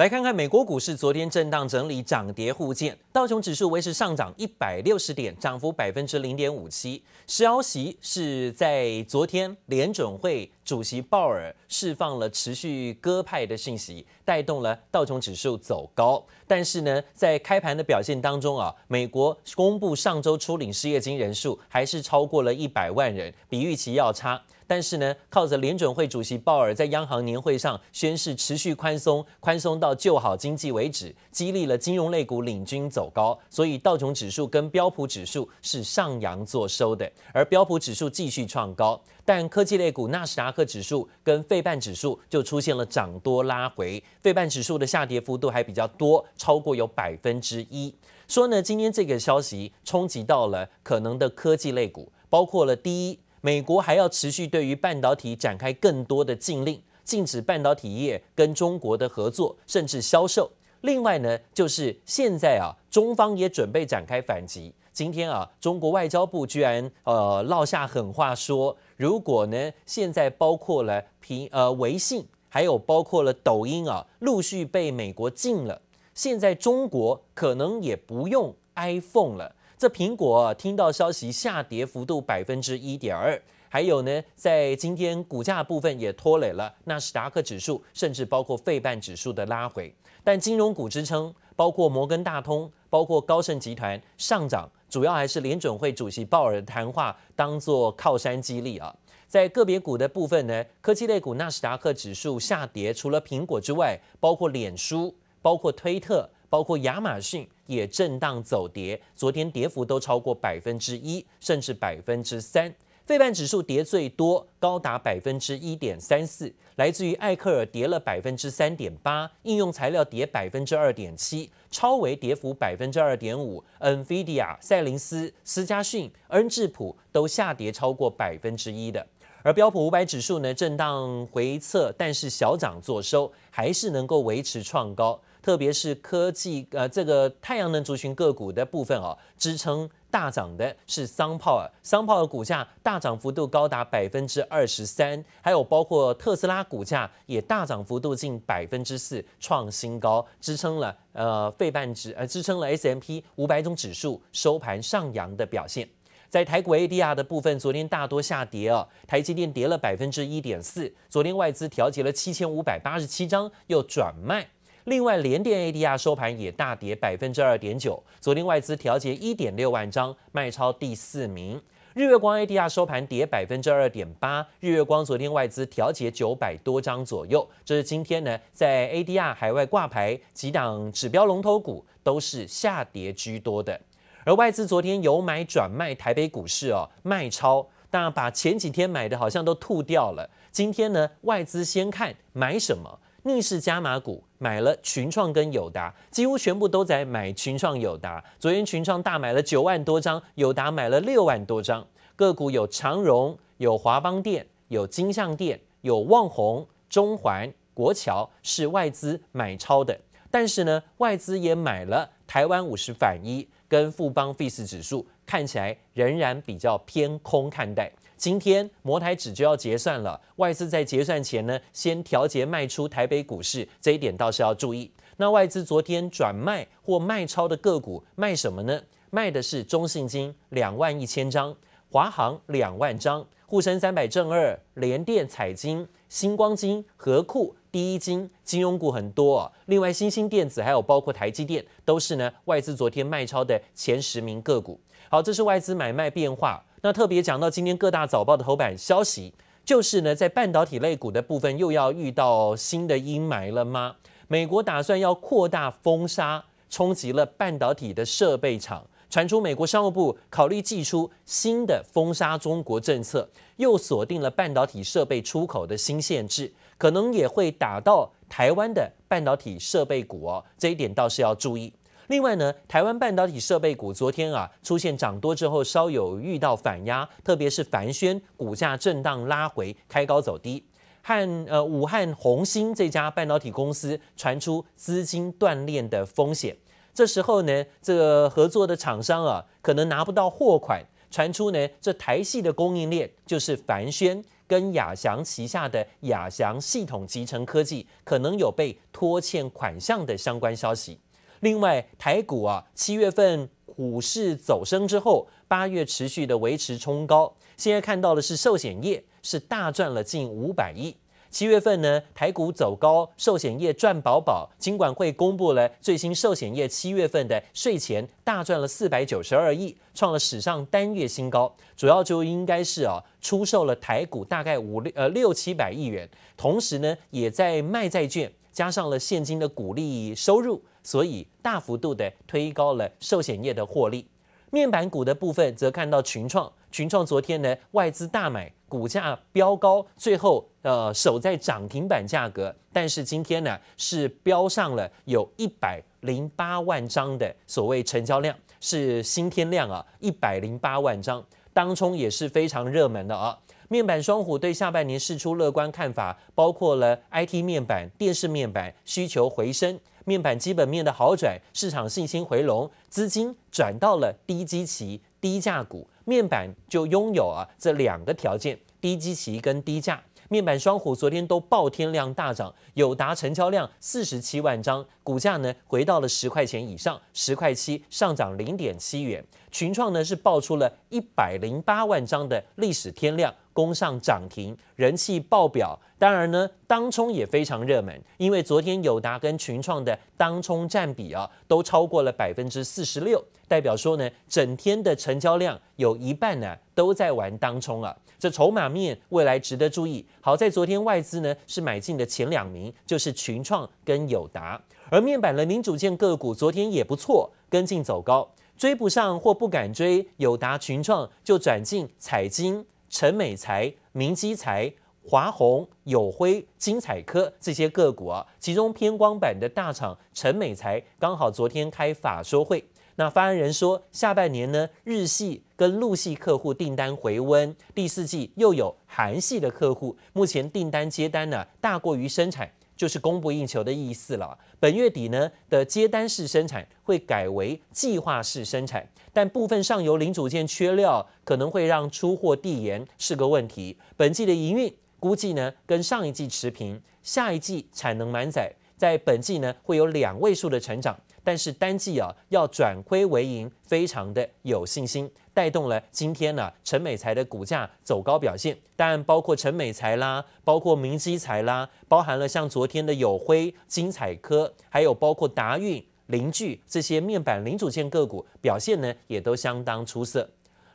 来看看美国股市昨天震荡整理，涨跌互见，道琼指数维持上涨一百六十点，涨幅百分之零点五七。消息是在昨天联准会主席鲍尔释放了持续鸽派的讯息，带动了道琼指数走高。但是呢，在开盘的表现当中啊，美国公布上周初领失业金人数还是超过了一百万人，比预期要差。但是呢，靠着联准会主席鲍尔在央行年会上宣誓持续宽松，宽松到救好经济为止，激励了金融类股领军走高，所以道琼指数跟标普指数是上扬做收的，而标普指数继续创高，但科技类股纳斯达克指数跟费半指数就出现了涨多拉回，费半指数的下跌幅度还比较多，超过有百分之一。说呢，今天这个消息冲击到了可能的科技类股，包括了第一。美国还要持续对于半导体展开更多的禁令，禁止半导体业跟中国的合作，甚至销售。另外呢，就是现在啊，中方也准备展开反击。今天啊，中国外交部居然呃落下狠话说，如果呢现在包括了平呃微信，还有包括了抖音啊，陆续被美国禁了，现在中国可能也不用 iPhone 了。这苹果听到消息下跌幅度百分之一点二，还有呢，在今天股价部分也拖累了纳斯达克指数，甚至包括费半指数的拉回。但金融股支撑，包括摩根大通、包括高盛集团上涨，主要还是联准会主席鲍尔的谈话当做靠山激励啊。在个别股的部分呢，科技类股纳斯达克指数下跌，除了苹果之外，包括脸书、包括推特。包括亚马逊也震荡走跌，昨天跌幅都超过百分之一，甚至百分之三。费半指数跌最多，高达百分之一点三四，来自于艾克尔跌了百分之三点八，应用材料跌百分之二点七，超微跌幅百分之二点五，NVIDIA、赛灵思、思佳讯、恩智浦都下跌超过百分之一的。而标普五百指数呢，震荡回测，但是小涨作收，还是能够维持创高。特别是科技呃，这个太阳能族群个股的部分哦，支撑大涨的是 SunPower，SunPower 股价大涨幅度高达百分之二十三，还有包括特斯拉股价也大涨幅度近百分之四，创新高，支撑了呃费半指呃支撑了 S M P 五百种指数收盘上扬的表现。在台股 ADR 的部分，昨天大多下跌哦，台积电跌了百分之一点四，昨天外资调节了七千五百八十七张，又转卖。另外，联电 ADR 收盘也大跌百分之二点九，昨天外资调节一点六万张，卖超第四名。日月光 ADR 收盘跌百分之二点八，日月光昨天外资调节九百多张左右。这是今天呢，在 ADR 海外挂牌几档指标龙头股都是下跌居多的，而外资昨天由买转卖台北股市哦，卖超，当然把前几天买的好像都吐掉了。今天呢，外资先看买什么。逆势加码股买了群创跟友达，几乎全部都在买群创友达。昨天群创大买了九万多张，友达买了六万多张。个股有长荣、有华邦电、有金像电、有旺宏、中环、国桥是外资买超的。但是呢，外资也买了台湾五十反一跟富邦 VIX 指数，看起来仍然比较偏空看待。今天摩台指就要结算了，外资在结算前呢，先调节卖出台北股市，这一点倒是要注意。那外资昨天转卖或卖超的个股卖什么呢？卖的是中信金两万一千张，华航两万张，沪深三百正二、联电、彩晶、星光金、合库、第一金，金融股很多。另外，新兴电子还有包括台积电，都是呢外资昨天卖超的前十名个股。好，这是外资买卖变化。那特别讲到今天各大早报的头版消息，就是呢，在半导体类股的部分又要遇到新的阴霾了吗？美国打算要扩大封杀，冲击了半导体的设备厂。传出美国商务部考虑祭出新的封杀中国政策，又锁定了半导体设备出口的新限制，可能也会打到台湾的半导体设备股哦。这一点倒是要注意。另外呢，台湾半导体设备股昨天啊出现涨多之后，稍有遇到反压，特别是凡轩股价震荡拉回，开高走低。和呃武汉红星这家半导体公司传出资金断链的风险，这时候呢，这个合作的厂商啊可能拿不到货款，传出呢这台系的供应链就是凡轩跟亚翔旗下的亚翔系统集成科技可能有被拖欠款项的相关消息。另外，台股啊，七月份股市走升之后，八月持续的维持冲高。现在看到的是寿险业是大赚了近五百亿。七月份呢，台股走高，寿险业赚饱饱。金管会公布了最新寿险业七月份的税前大赚了四百九十二亿，创了史上单月新高。主要就应该是啊，出售了台股大概五六呃六七百亿元，同时呢，也在卖债券，加上了现金的股利收入，所以大幅度的推高了寿险业的获利。面板股的部分则看到群创，群创昨天呢，外资大买。股价飙高，最后呃守在涨停板价格，但是今天呢是飙上了有一百零八万张的所谓成交量，是新天量啊，一百零八万张，当中也是非常热门的啊。面板双虎对下半年释出乐观看法，包括了 IT 面板、电视面板需求回升，面板基本面的好转，市场信心回笼，资金转到了低基期、低价股。面板就拥有啊这两个条件，低基期跟低价。面板双虎昨天都爆天量大涨，友达成交量四十七万张，股价呢回到了十块钱以上，十块七上涨零点七元。群创呢是爆出了一百零八万张的历史天量，攻上涨停，人气爆表。当然呢，当冲也非常热门，因为昨天友达跟群创的当冲占比啊都超过了百分之四十六，代表说呢，整天的成交量有一半呢都在玩当冲啊。这筹码面未来值得注意。好在昨天外资呢是买进的前两名，就是群创跟友达，而面板的零组件个股昨天也不错，跟进走高，追不上或不敢追友达、群创，就转进彩晶、陈美材、明基材。华虹、友辉、金彩科这些个股啊，其中偏光板的大厂陈美材刚好昨天开法说会，那发言人说，下半年呢，日系跟陆系客户订单回温，第四季又有韩系的客户，目前订单接单呢、大过于生产，就是供不应求的意思了。本月底呢的接单式生产会改为计划式生产，但部分上游零组件缺料，可能会让出货递延是个问题。本季的营运。估计呢，跟上一季持平，下一季产能满载，在本季呢会有两位数的成长，但是单季啊要转亏为盈，非常的有信心，带动了今天呢陈美材的股价走高表现。当然包括陈美材啦，包括明基材啦，包含了像昨天的友辉、金彩科，还有包括达运、凌聚这些面板零组件个股表现呢也都相当出色。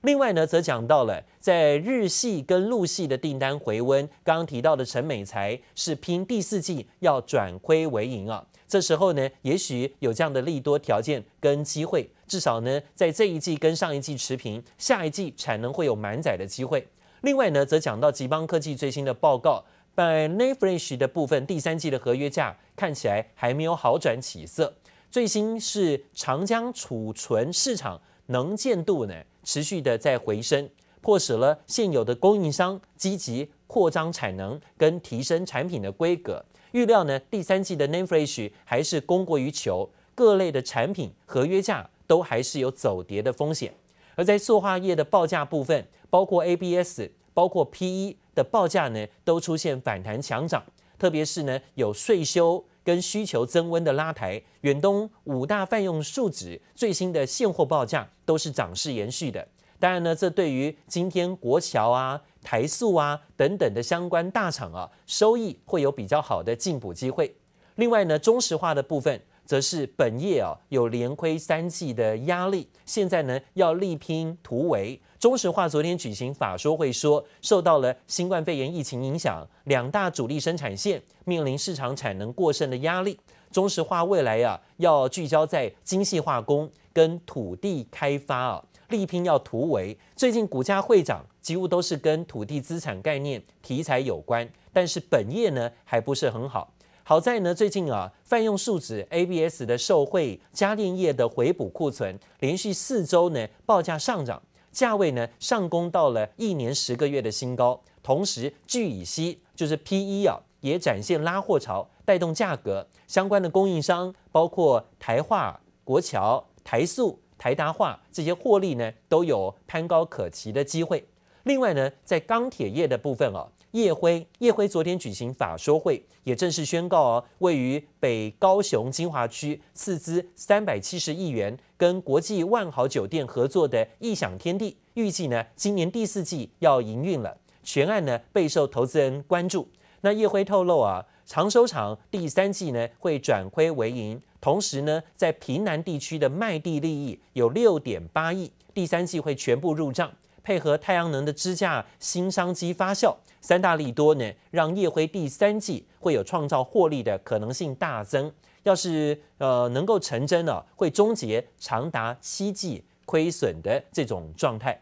另外呢，则讲到了在日系跟陆系的订单回温。刚刚提到的陈美才是拼第四季要转亏为盈啊。这时候呢，也许有这样的利多条件跟机会，至少呢，在这一季跟上一季持平，下一季产能会有满载的机会。另外呢，则讲到吉邦科技最新的报告，在 n e Flash 的部分，第三季的合约价看起来还没有好转起色。最新是长江储存市场能见度呢，持续的在回升，迫使了现有的供应商积极扩张产能跟提升产品的规格。预料呢，第三季的 name Flash 还是供过于求，各类的产品合约价都还是有走跌的风险。而在塑化业的报价部分，包括 ABS、包括 PE 的报价呢，都出现反弹强涨。特别是呢，有税收跟需求增温的拉抬，远东五大泛用树脂最新的现货报价都是涨势延续的。当然呢，这对于今天国桥啊、台塑啊等等的相关大厂啊，收益会有比较好的进补机会。另外呢，中石化的部分则是本业啊有连亏三季的压力，现在呢要力拼突围。中石化昨天举行法说会说，受到了新冠肺炎疫情影响，两大主力生产线面临市场产能过剩的压力。中石化未来啊，要聚焦在精细化工跟土地开发啊，力拼要突围。最近股价会涨，几乎都是跟土地资产概念题材有关，但是本业呢还不是很好。好在呢，最近啊，泛用树脂 ABS 的受惠，家电业的回补库存，连续四周呢报价上涨。价位呢上攻到了一年十个月的新高，同时聚乙烯就是 PE 啊也展现拉货潮，带动价格相关的供应商，包括台化、国桥、台塑、台达化这些获利呢都有攀高可期的机会。另外呢，在钢铁业的部分啊，叶辉，叶辉昨天举行法说会，也正式宣告哦，位于北高雄金华区，斥资三百七十亿元，跟国际万豪酒店合作的异想天地，预计呢今年第四季要营运了。全案呢备受投资人关注。那叶辉透露啊，长收场第三季呢会转亏为盈，同时呢在屏南地区的卖地利益有六点八亿，第三季会全部入账。配合太阳能的支架新商机发酵，三大利多呢，让业辉第三季会有创造获利的可能性大增。要是呃能够成真了，会终结长达七季亏损的这种状态。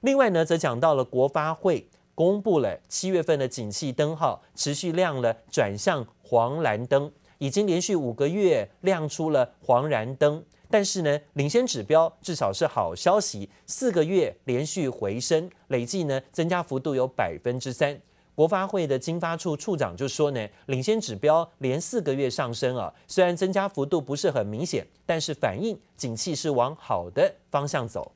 另外呢，则讲到了国发会公布了七月份的景气灯号持续亮了，转向黄蓝灯，已经连续五个月亮出了黄蓝灯。但是呢，领先指标至少是好消息，四个月连续回升，累计呢增加幅度有百分之三。国发会的经发处处长就说呢，领先指标连四个月上升啊，虽然增加幅度不是很明显，但是反应景气是往好的方向走。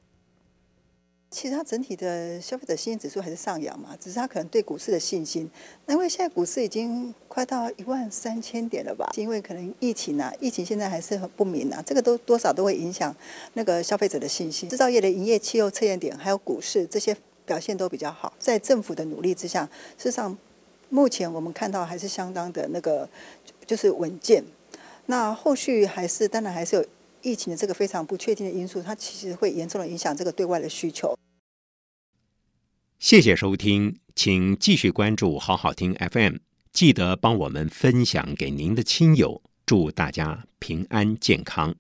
其实它整体的消费者信心指数还是上扬嘛，只是它可能对股市的信心。那因为现在股市已经快到一万三千点了吧？因为可能疫情啊，疫情现在还是很不明啊，这个都多少都会影响那个消费者的信心。制造业的营业气候测验点还有股市这些表现都比较好，在政府的努力之下，事实上目前我们看到还是相当的那个就是稳健。那后续还是当然还是有疫情的这个非常不确定的因素，它其实会严重的影响这个对外的需求。谢谢收听，请继续关注好好听 FM，记得帮我们分享给您的亲友，祝大家平安健康。